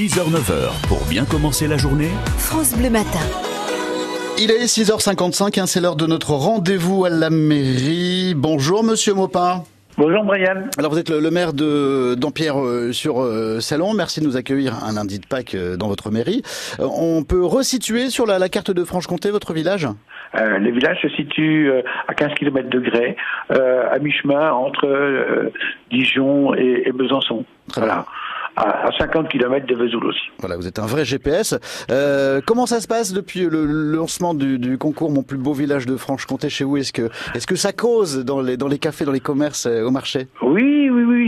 6h-9h, pour bien commencer la journée, France Bleu Matin. Il est 6h55, hein, c'est l'heure de notre rendez-vous à la mairie. Bonjour Monsieur Maupin. Bonjour Brian. Alors vous êtes le, le maire de d'Ampierre euh, sur euh, Salon. Merci de nous accueillir un lundi de Pâques euh, dans votre mairie. On peut resituer sur la, la carte de Franche-Comté votre village? Euh, le village se situe à 15 km de Grès, euh, à mi-chemin entre euh, Dijon et, et Besançon. Très voilà. À, à 50 km de Vesoul aussi. Voilà, vous êtes un vrai GPS. Euh, comment ça se passe depuis le, le lancement du, du concours Mon plus beau village de Franche-Comté chez vous? Est-ce que est-ce que ça cause dans les dans les cafés, dans les commerces, euh, au marché? Oui,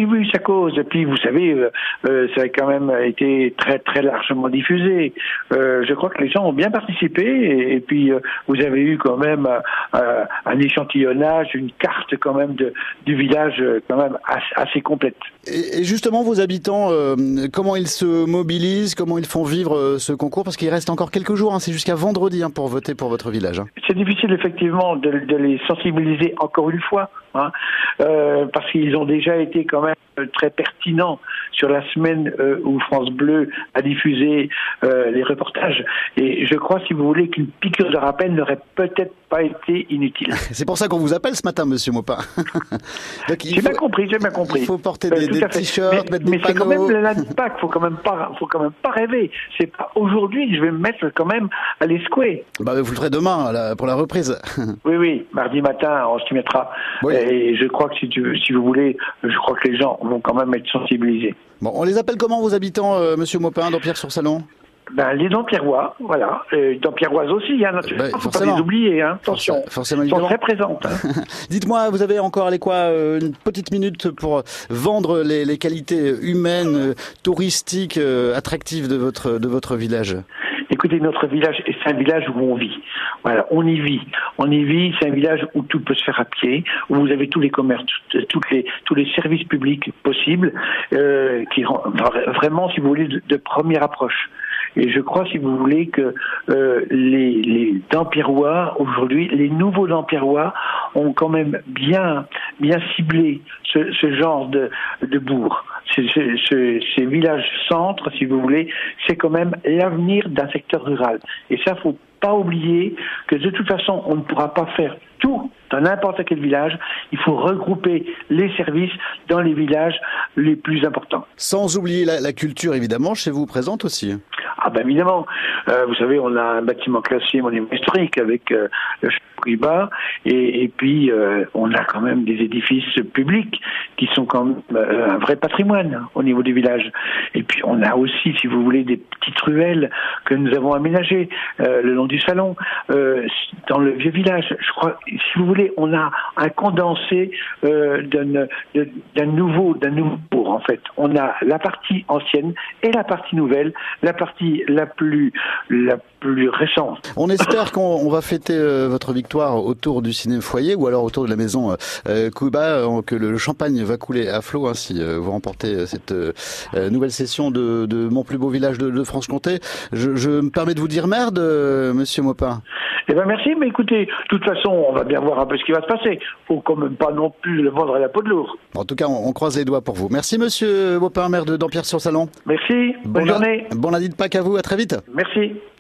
oui, oui, ça cause. Et puis, vous savez, euh, euh, ça a quand même été très, très largement diffusé. Euh, je crois que les gens ont bien participé. Et, puis, vous avez eu quand même un échantillonnage, une carte quand même du village quand même assez, complète. Et, justement, vos habitants, comment ils se mobilisent, comment ils font vivre ce concours? Parce qu'il reste encore quelques jours, hein, c'est jusqu'à vendredi hein, pour voter pour votre village. hein. C'est difficile effectivement de, les sensibiliser encore une fois, hein, euh, parce qu'ils ont déjà été quand même très pertinents sur la semaine euh, où France Bleu a diffusé euh, les reportages. Et je crois, si vous voulez, qu'une piqûre de rappel n'aurait peut-être pas été inutile. C'est pour ça qu'on vous appelle ce matin, Monsieur Maupin. J'ai bien compris, j'ai bien compris. Il faut porter Euh, des, t-shirts, mais, mettre des mais c'est quand panneaux. même Pâques, faut quand même pas, faut quand même pas rêver. C'est pas aujourd'hui que je vais me mettre quand même à l'escouer. Bah, vous le ferez demain là, pour la reprise. Oui, oui, mardi matin, on s'y mettra. Oui. Et je crois que si, tu, si vous voulez, je crois que les gens vont quand même être sensibilisés. Bon, on les appelle comment vos habitants, euh, Monsieur Maupin, d'Empire sur Salon Ben, les Dampierrois, voilà. Euh, Dampierroises aussi, hein, naturellement. Ben, faut pas les oublier, hein. Attention. Forc- forcément, Elles sont très présentes. hein. Dites-moi, vous avez encore allez quoi euh, une petite minute pour vendre les, les qualités humaines, euh, touristiques, euh, attractives de votre de votre village? Écoutez, notre village, c'est un village où on vit. Voilà, on y vit. On y vit, c'est un village où tout peut se faire à pied, où vous avez tous les commerces, toutes, les, tous les services publics possibles, euh, qui vraiment, si vous voulez, de, de première approche. Et je crois, si vous voulez, que euh, les, les aujourd'hui, les nouveaux Dampierrois ont quand même bien, bien ciblé ce, ce genre de, de bourg. Ces, ces- ces- ces villages centres, si vous voulez, c'est quand même l'avenir d'un secteur rural. Et ça, faut pas oublier que de toute façon, on ne pourra pas faire tout dans n'importe quel village. Il faut regrouper les services dans les villages les plus importants. Sans oublier la, la culture évidemment, chez vous présente aussi. Ah ben évidemment, Euh, vous savez, on a un bâtiment classé monument historique avec euh, le Chambry-Bas et, et puis euh, on a quand même des édifices publics qui sont quand même euh, un vrai patrimoine au niveau du village. Et puis on a aussi, si vous voulez, des petites ruelles que nous avons aménagées euh, le long du salon, dans le vieux village. Je crois, si vous voulez, on a un condensé d'un nouveau, d'un nouveau bourg, en fait. On a la partie ancienne et la partie nouvelle, la partie la plus On espère qu'on on va fêter euh, votre victoire autour du ciné foyer ou alors autour de la maison euh, Cuba, euh, que le champagne va couler à flot hein, si euh, vous remportez cette nouvelle session de, mon plus beau village de, de Franche-Comté. Je, je me permets de vous dire merde, Monsieur Maupin. Eh ben merci, mais écoutez, de toute façon, on va bien voir un peu ce qui va se passer. Faut quand même pas non plus le vendre à la peau de l'ours. En tout cas, on, on croise les doigts pour vous. Merci Monsieur Maupin, maire de d'Empire sur Salon. Merci, bonne journée. Bon lundi de Pâques à vous. À très vite. Merci.